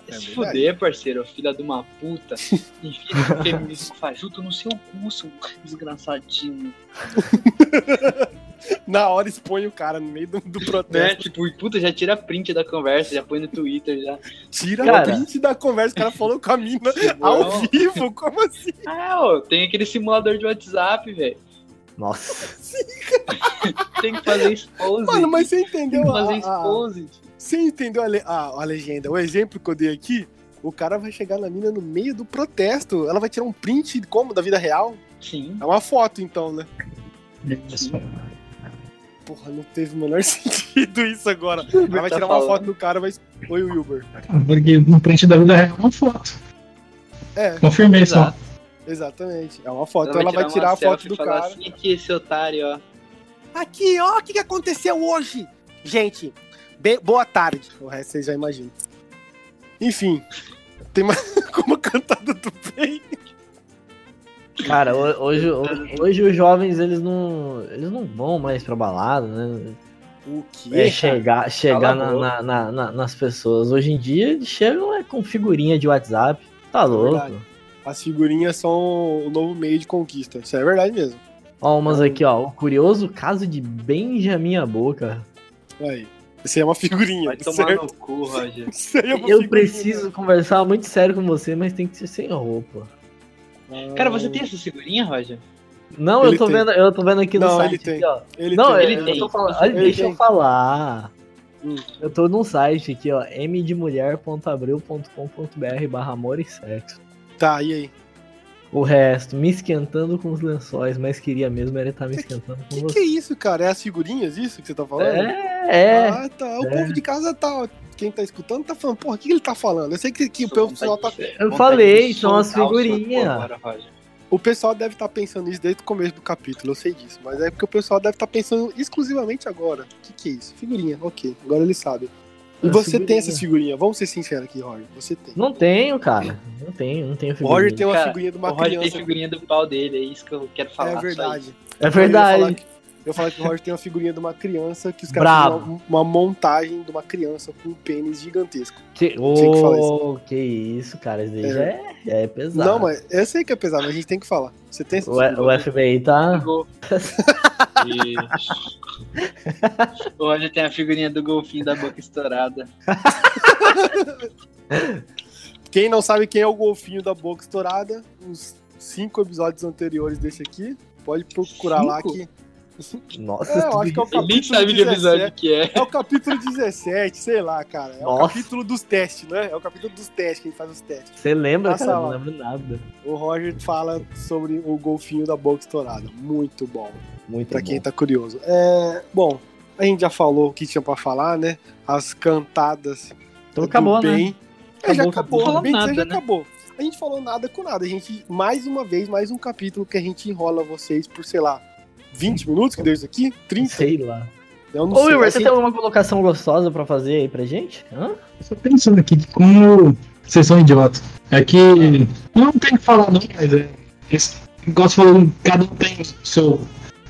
É Se verdade. fuder, parceiro, filha de uma puta. (laughs) Enfia esse feminismo fajuto no seu cu, seu desgraçadinho. (laughs) Na hora expõe o cara no meio do, do protesto. Tipo, puta, já tira print da conversa, já põe no Twitter já. Tira Cara. print da conversa, o cara falou com a mina ao vivo. Como assim? Ah, ó, tem aquele simulador de WhatsApp, velho. Nossa. (laughs) Tem que fazer expose. Mano, mas você tem entendeu que a, fazer a, expose. Você entendeu a, le- a- a legenda? O exemplo que eu dei aqui, o cara vai chegar na mina no meio do protesto. Ela vai tirar um print como da vida real. Sim. É uma foto, então, né? Isso. Porra, não teve o menor (laughs) sentido isso agora. Ela vai tá tirar uma foto do cara, vai. Oi, Wilber. Porque no print da vida real é uma foto. É, Confirmei só. Exatamente. É uma foto. Ela vai tirar, uma a foto do cara. Assim, aqui, esse otário, ó. Aqui, ó, o que, que aconteceu hoje? Gente, be- boa tarde. O resto vocês já imaginam. Enfim, tem mais (laughs) como cantada do bem. Cara, ho- hoje, (laughs) hoje, os jovens, eles não, eles não vão mais pra balada, né? O quê? É chegar, chegar a na, na- na- na- nas pessoas. Hoje em dia, eles chegam é, com figurinha de WhatsApp. Tá louco. verdade. As figurinhas são o novo meio de conquista. Isso é verdade mesmo. Ó, umas aqui, ó. O curioso caso de Benjamin Boca. Aí. Isso aí é uma figurinha. Vai tomar certo? no cu, Roger. (laughs) Isso aí é uma Eu figurinha. preciso conversar muito sério com você, mas tem que ser sem roupa. Cara, você tem essa figurinha, Roger? Não, Ele eu tô tem. vendo, eu tô vendo aqui no Não, site. ele tem. aqui, ó. Ele Não, tem. ele eu tem. falando, olha, Ele deixa tem. eu falar. Hum. Eu tô num site aqui, ó, mdemulher.abril.com.br barra amor e sexo. Tá, e aí? O resto, me esquentando com os lençóis, mas queria mesmo era estar me esquentando com Que que você. é isso, cara? É as figurinhas, isso que você tá falando? É, é. Ah, tá. O é. povo de casa tá. Quem tá escutando tá falando, porra, o que ele tá falando? Eu sei que, que o pessoal tá. Eu falei, são as figurinhas. O pessoal deve estar pensando isso desde o começo do capítulo, eu sei disso. Mas é porque o pessoal deve estar pensando exclusivamente agora. O que, que é isso? Figurinha, ok. Agora eles sabem. E É você figurinha. tem essas figurinhas? Vamos ser sinceros aqui, Roger. Você tem. Não tenho, cara. Não tenho, não tenho O figurinha. Roger tem uma Cara, figurinha de O uma Roger tem criança. figurinha do pau dele, é isso que eu quero falar. É só verdade. isso. É verdade. Que, eu falar que o Roger tem uma figurinha de uma criança que os caras uma, uma montagem de uma criança com um pênis gigantesco. Que, que falar Ô, que isso, cara. Isso É. já é, é pesado. Não, mas eu sei que é pesado, mas a gente tem que falar. Você tem O, o FBI tá. Roger (laughs) tem a figurinha do golfinho da boca estourada. (laughs) Quem não sabe quem é o golfinho da boca estourada, os cinco episódios anteriores desse aqui, pode procurar lá Cinco? que. (laughs) Nossa, É, eu acho que é o (laughs) Ele nem capítulo sabe que episódio 17. que é. É o capítulo 17, sei lá, cara. É o Nossa. capítulo dos testes, né? É o capítulo dos testes, que a gente faz os testes. Você lembra, Passa cara? lá. Não lembro nada. O Roger fala sobre o golfinho da boca estourada. Muito bom, Muito pra bom. quem tá curioso. É, bom, a gente já falou o que tinha pra falar, né? As cantadas Então do acabou, né? bem. É, já Acabou, acabou, acabou. bem dizer, já Nada, né? acabou. A gente falou nada com nada. A gente, mais uma vez, mais um capítulo que a gente enrola vocês por, sei lá, 20 minutos que deu isso aqui? 30? Sei lá. Eu não Ô, sei. Assim, você tem alguma colocação gostosa pra fazer aí pra gente? Hã? Só pensando aqui que como vocês são idiotas. É que não tem que falar não, mas é. Igual você falou, cada um tem seu,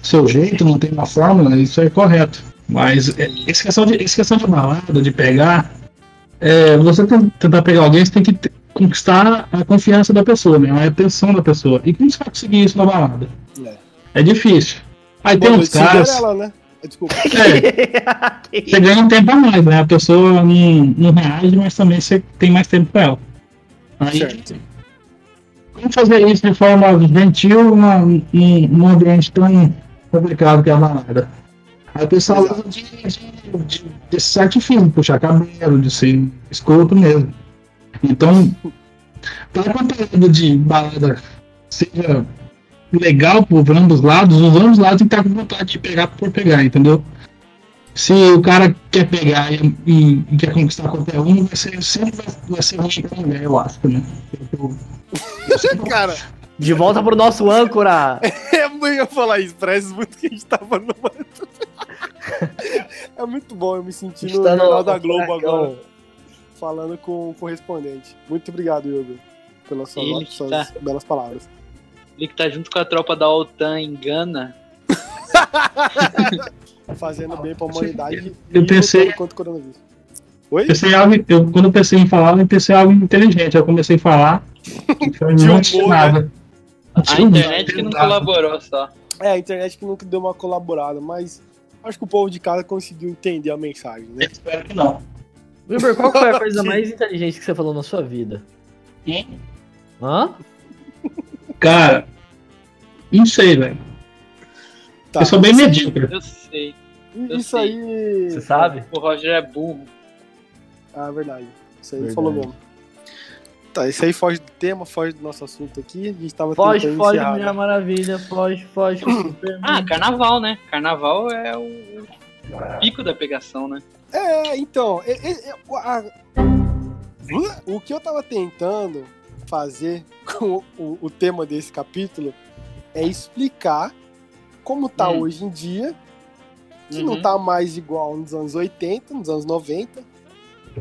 seu jeito, não tem uma fórmula, isso é correto. Mas é, essa, questão de, essa questão de balada, de pegar, é, você tentar pegar alguém, você tem que te- conquistar a confiança da pessoa, né? A atenção da pessoa. E como você vai conseguir isso na balada? É. É difícil. Aí Boa tem uns caras. Cinderela, né? Desculpa. (laughs) É, você ganha um tempo a mais, né? A pessoa não, não reage, mas também você tem mais tempo com ela. Aí, Certo. como fazer isso de forma gentil num, ambiente tão complicado que é a balada? Aí o pessoal usa de, de, de, artifício, puxar cabelo, de ser escroto mesmo. Então, para conteúdo de balada seja legal por ambos lados, os ambos lados tem que estar com vontade de pegar por pegar, entendeu? Se o cara quer pegar e, e- e quer conquistar qualquer um, vai ser, sempre vai, vai ser ruim pra mulher, eu acho, né? Eu- eu- (laughs) Cara, De volta pro nosso âncora. (laughs) é muito eu ia falar isso, parece muito que a gente tava no. (laughs) É muito bom, eu me senti no Está no- Jornal da Globo agora, falando com o correspondente. Muito obrigado, Yoga, pelas suas, suas tá. belas palavras. Ele que tá junto com a tropa da OTAN em Gana. Fazendo bem pra humanidade Eu pensei- contra o coronavírus. Oi? pensei algo, eu, quando eu pensei em falar, eu pensei em algo inteligente. Eu comecei a falar, então não tinha humor, nada. Não A tinha internet que não colaborou só. É, a internet que nunca deu uma colaborada, mas acho que o povo de casa conseguiu entender a mensagem, né? Espero que não. Wilber, qual foi a coisa (laughs) mais inteligente que você falou na sua vida? Hã? Cara, não sei, velho. Tá, eu sou bem medíocre. Eu sei. Isso aí. Você sabe? O Roger é burro. Ah, verdade. Isso aí Verdade. falou mesmo. Tá, isso aí foge do tema, foge do nosso assunto aqui. A gente tava Foge, tentando foge, encerrar, Mulher né? Maravilha, foge, foge. (coughs) Ah, carnaval, né? Carnaval é o o pico da pegação, né? É, então, é- é- é- a- o que eu tava tentando fazer com o, o tema desse capítulo é explicar como tá Hum. hoje em dia, que Uhum. não tá mais igual nos anos 80, nos anos 90.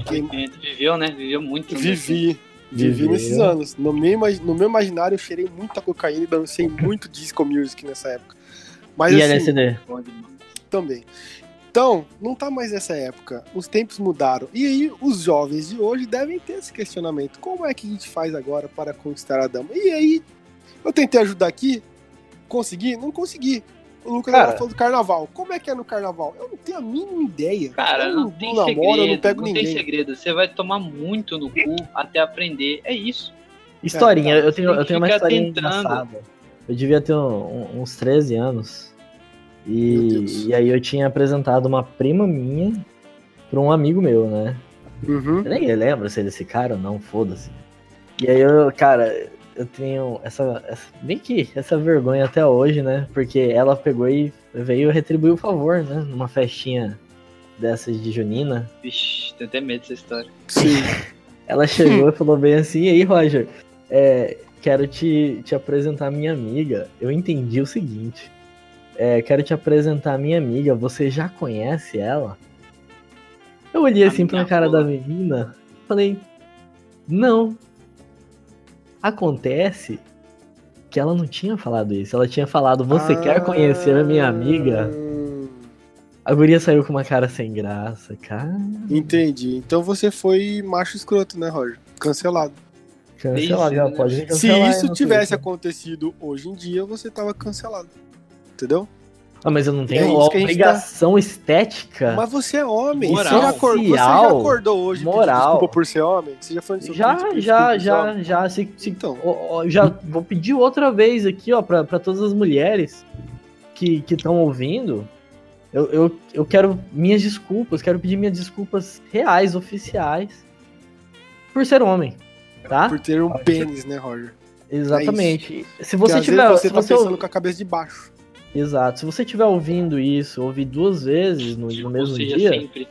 Que A gente viveu, né? Viveu muito. né? vivi, vivi Viveu. nesses anos. No meu, no meu imaginário, eu cheirei muita cocaína e dancei muito disco music nessa época. Mas E assim, LSD? Também. Então, não tá mais nessa época. Os tempos mudaram. E aí, os jovens de hoje devem ter esse questionamento. Como é que a gente faz agora para conquistar a dama? E aí, eu tentei ajudar aqui. Consegui? Não consegui. O Lucas Cara. agora falou do carnaval. Como é que é no carnaval? Eu não tenho a mínima ideia. Cara, eu não tem namoro, segredo. eu não pego tem ninguém. segredo. Você vai tomar muito no cu até aprender. É isso. Historinha, É, tá. eu tenho, Tem eu que tenho uma historinha tentando. engraçada. Eu devia ter um- um- uns 13 anos. E, e aí eu tinha apresentado uma prima minha pra um amigo meu, né? Uhum. Eu nem lembro se ele é esse cara ou não, foda-se. E aí eu, cara, eu tenho essa, essa. Bem que essa vergonha até hoje, né? Porque ela pegou e veio retribuir o favor, né? Numa festinha dessas de Junina. Vixe, tenho até medo dessa história. Sim. (laughs) Ela chegou e falou bem assim, e aí, Roger, é, quero te, te apresentar minha amiga. Eu entendi o seguinte. É, quero te apresentar minha amiga. Você já conhece ela? Eu olhei A assim pra cara da menina, falei, não. Acontece que ela não tinha falado isso. Ela tinha falado, você quer conhecer a minha amiga? Ah, A guria saiu com uma cara sem graça, cara. Entendi. Então você foi macho escroto, né, Roger? Cancelado. Já né? pode Se cancelar aí isso tivesse Twitter. acontecido hoje em dia, você tava cancelado. Entendeu? Ah, mas eu não tenho É gente obrigação estética. Mas você é homem. Moral. Você, já acordou, você já acordou hoje Moral. desculpa por ser homem? Você já foi Já, já, desculpa já, já. Se, se- Então. ó, ó, já vou pedir outra vez aqui, ó, pra, pra todas as mulheres que estão ouvindo. Eu, eu, eu quero minhas desculpas, quero pedir minhas desculpas reais, oficiais, por ser homem, tá? Por ter um pênis, né, Roger? Exatamente. Se Porque você tiver. vezes você se tá você pensando com a cabeça de baixo. Exato. Se você estiver ouvindo isso, ouvir duas vezes no, no Ou mesmo seja, dia, sempre.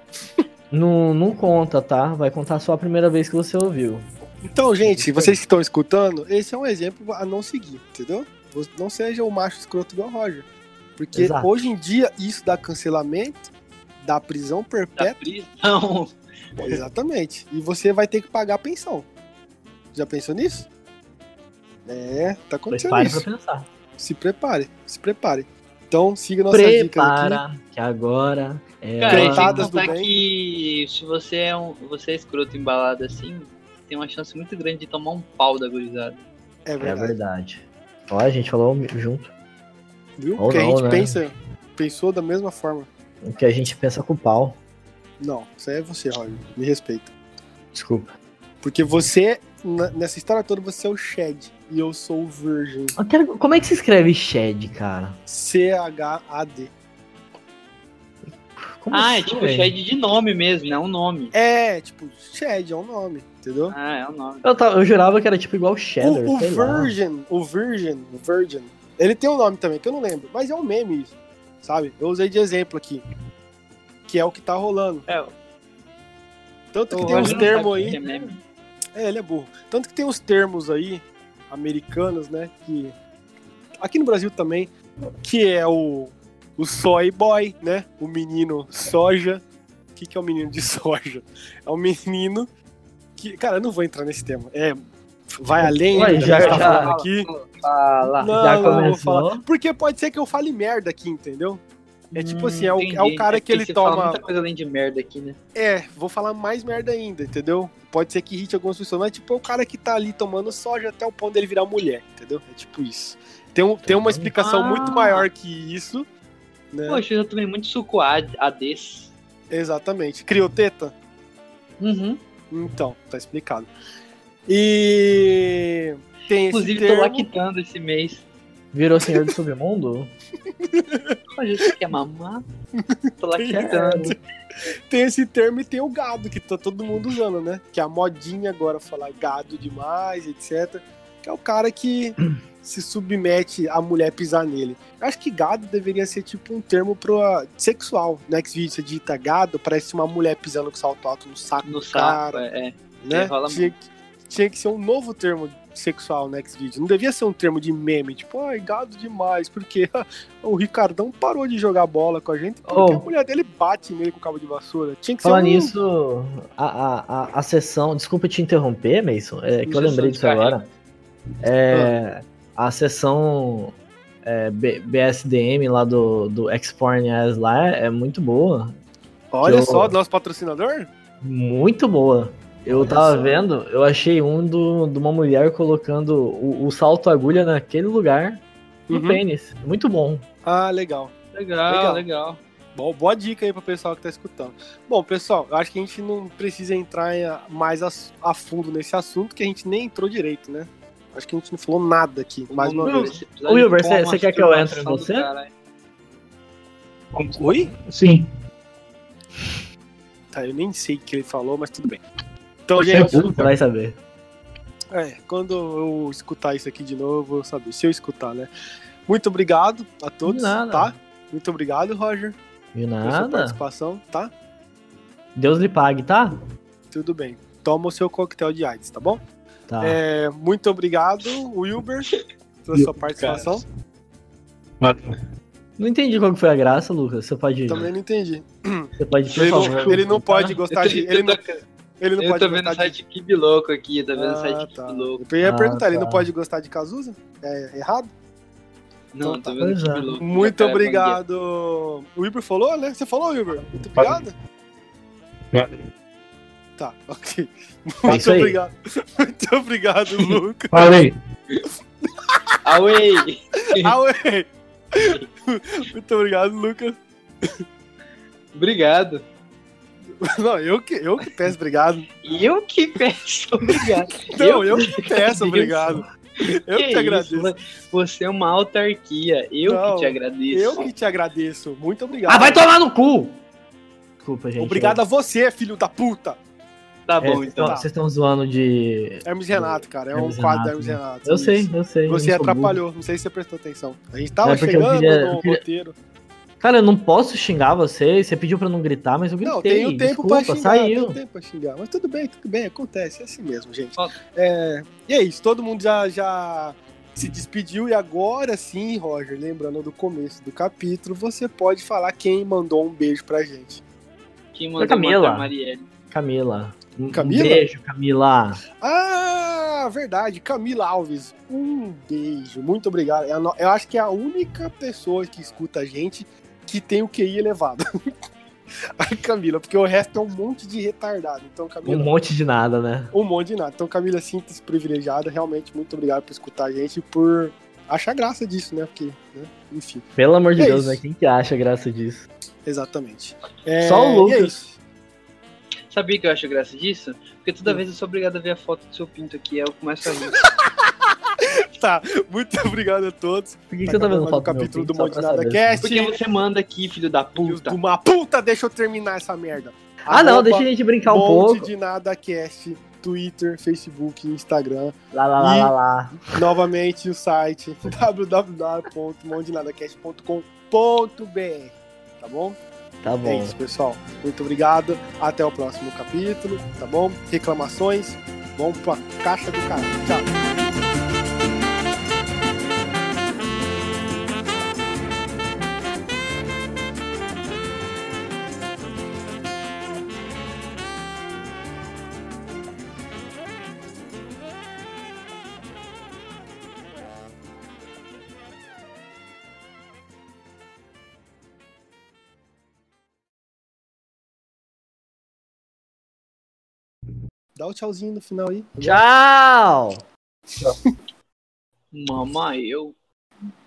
(laughs) não, não conta, tá? Vai contar só a primeira vez que você ouviu. Então, gente, vocês que estão escutando, esse é um exemplo a não seguir, entendeu? Não seja o macho escroto igual o Roger. Porque Exato. hoje em dia isso dá cancelamento, dá prisão Da perpétua. prisão. Exatamente. E você vai ter que pagar a pensão. Já pensou nisso? É, tá Pois acontecendo pare pra isso. pensar. Se prepare, se prepare. Então siga nossas dicas aqui. Prepara, que agora é Cara, Cantadas do contar bem. que se você é, um, você é escroto embalado assim, tem uma chance muito grande de tomar um pau da gurizada. É É verdade. verdade. Ó, a gente falou junto. Viu? Ou Porque a não, gente né? pensa, pensou da mesma forma. O que a gente pensa com o pau. Não, isso aí é você, Roger. Me respeita. Desculpa. Porque você, nessa história toda, você é o Shed. E eu sou o Virgin. Eu quero- Como é que se escreve Shed, cara? C-H-A-D. Como ah, é assim, tipo velho? Shed de nome mesmo, não é um nome. É, tipo, Shed é um nome, entendeu? Ah, é um nome. Eu, tava- eu jurava que era tipo igual Cheddar, o, o sei lá. Virgin, o Virgin, o Virgin, ele tem um nome também, que eu não lembro, mas é um meme isso, sabe? Eu usei de exemplo aqui, que é o que tá rolando. É, Tanto que o tem uns termos aí, que é meme. É, ele é burro. Tanto que tem uns termos aí, americanos, né, que... Aqui no Brasil também, que é o, o soy boy, né? O menino soja. O que, que é o menino de soja? É um menino que... Cara, eu não vou entrar nesse tema. É... Vai além Ué, já- gente tá já- falando aqui. Fala. Não, Já não, não vou começou? falar. Porque pode ser que eu fale merda aqui, entendeu? É tipo assim, é o, Hum, é o cara que porque ele você fala toma. muita coisa além de merda aqui, né? É, vou falar mais merda ainda, entendeu? Pode ser que irrite algumas pessoas, mas tipo, é o cara que tá ali tomando soja até o ponto dele virar mulher, entendeu? É tipo isso. Tem, um, tem uma explicação Ah. muito maior que isso, né? Poxa, eu já tomei muito suco AD, ADs. Exatamente. Crioteta? Uhum. Então, tá explicado. E tem esse Inclusive, tô termo... lactando esse mês. Virou senhor do submundo? Hoje você quer mamar? Tô lactando. Tem esse termo e tem o gado, que tá todo mundo usando, né? Que é a modinha agora falar gado demais, etc. Que é o cara que (clears throat) se submete a mulher pisar nele. Eu acho que gado deveria ser tipo um termo pro ah, sexual. No X-Video você digita gado, parece uma mulher pisando com salto alto no saco No do saco, cara, é. é. né? Tinha, tinha que ser um novo termo sexual no X-Video. Não devia ser um termo de meme, tipo, ai, gado demais, porque (laughs) o Ricardão parou de jogar bola com a gente porque Oh. a mulher dele bate nele com cabo de vassoura. Tinha que Falar ser um... nisso, a, a, a, sessão. Desculpa te interromper, Mason, é que eu lembrei disso agora. É, A sessão é, BSDM lá do, do Exporn lá é muito boa. Olha eu- só, nosso patrocinador? Muito boa. Eu Olha tava só. vendo, eu achei um do, de uma mulher colocando o, o salto agulha naquele lugar no Uhum. pênis. Muito bom. Ah, legal. Legal, Legal. legal. Bom, boa dica aí pro pessoal que tá escutando. Bom, pessoal, eu acho que a gente não precisa entrar mais a, a fundo nesse assunto, que a gente nem entrou direito, né? Acho que a gente não falou nada aqui, mais uma ver vez. Wilber, você- quer que eu entre em você? Oi? Sim. Tá, eu nem sei o que ele falou, mas tudo bem. Então, é gente, cara. vai saber. É, quando eu escutar isso aqui de novo, eu vou saber. Se eu escutar, né? Muito obrigado a todos, De nada. tá? Muito obrigado, Roger, Viu pela sua nada? participação, tá? Deus lhe pague, tá? Tudo bem. Toma o seu coquetel de AIDS, tá bom? Tá. É, muito obrigado, Wilber, pela sua participação. Não entendi qual que foi a graça, Lucas. Você pode. Também não entendi. Você pode, por Ele favor. não, ele não pode gostar de. Ele não, ele não eu pode tô vendo o site de. Louco aqui, tá vendo o Ah, site tá. Louco. Eu ia Ah, perguntar, ele tá. não pode gostar de Cazuza? É errado? Não, Então tô tá. vendo Pois Kib é. Louco. Muito obrigado. O Wilber falou, né? Você falou, Wilber? Muito obrigado. Tá, ok. (laughs) É Muito aí. obrigado. (laughs) Muito obrigado, (laughs) Lucas. Falei. Away! Ué. Muito obrigado, Lucas. Obrigado. (laughs) Não, eu que, eu que peço obrigado. Eu que peço obrigado. (laughs) Não, eu que peço obrigado. Eu que te isso? agradeço. Você é uma autarquia. Eu Não, que te agradeço. Eu que te agradeço. Muito obrigado. Ah, vai tomar no cu! Desculpa, gente. Obrigado a você, filho da puta. Tá É, bom, vocês então. tão- Vocês estão zoando de. Hermes Renato, cara. É um Hermes quadro da Renato, Hermes né? Renato. Eu Isso. sei, eu sei. Você eu atrapalhou. Não sei se você prestou atenção. A gente tava É, eu chegando queria- no eu queria- roteiro. Cara, eu não posso xingar você. Você pediu pra não gritar, mas eu gritei. Não, tem o tempo Desculpa, pra xingar. saiu. Tem o tempo pra xingar. Mas tudo bem, tudo bem. Acontece. É assim mesmo, gente. É, e é isso. Todo mundo já, já se despediu. E agora sim, Roger, lembrando do começo do capítulo, você pode falar quem mandou um beijo pra gente. Quem Foi mandou Camila. Marielle? Camila. Um- Camila? Um beijo, Camila. Ah, verdade. Camila Alves. Um beijo. Muito obrigado. É Eu acho que é a única pessoa que escuta a gente que tem o QI elevado. (laughs) A Camila, porque o resto é um monte de retardado. Então, Um Camila, monte de nada, né? um monte de nada. Então, Camila, sinta-se privilegiada. Realmente, muito obrigado por escutar a gente e por achar graça disso, né? Porque, né? enfim, Pelo amor de É Deus, isso. né? Quem que acha graça disso? exatamente. É, Só o Lucas. é isso. Sabia que eu acho graça disso? Porque toda Hum. vez eu sou obrigado a ver a foto do seu pinto aqui, aí eu começo a rir. (laughs) tá. Muito obrigado a todos. Por que, que você tá vendo foto o capítulo do Monte Nada? Cast. Porque você manda aqui, filho da puta. de uma puta, deixa eu terminar essa merda. Ah, não, Arroba deixa a gente brincar um Monte pouco. de Nada Cast, Twitter, Facebook, Instagram. Lá, lá, lá, E- lá, lá. Novamente o site (laughs) www.mondenadaCast.com.br. Tá bom? Tá É bom. isso, pessoal. Muito obrigado. Até o próximo capítulo, tá bom? Reclamações, vão pra caixa do cara. Tchau. Dá o tchauzinho no final aí. Tchau! Mamãe, eu.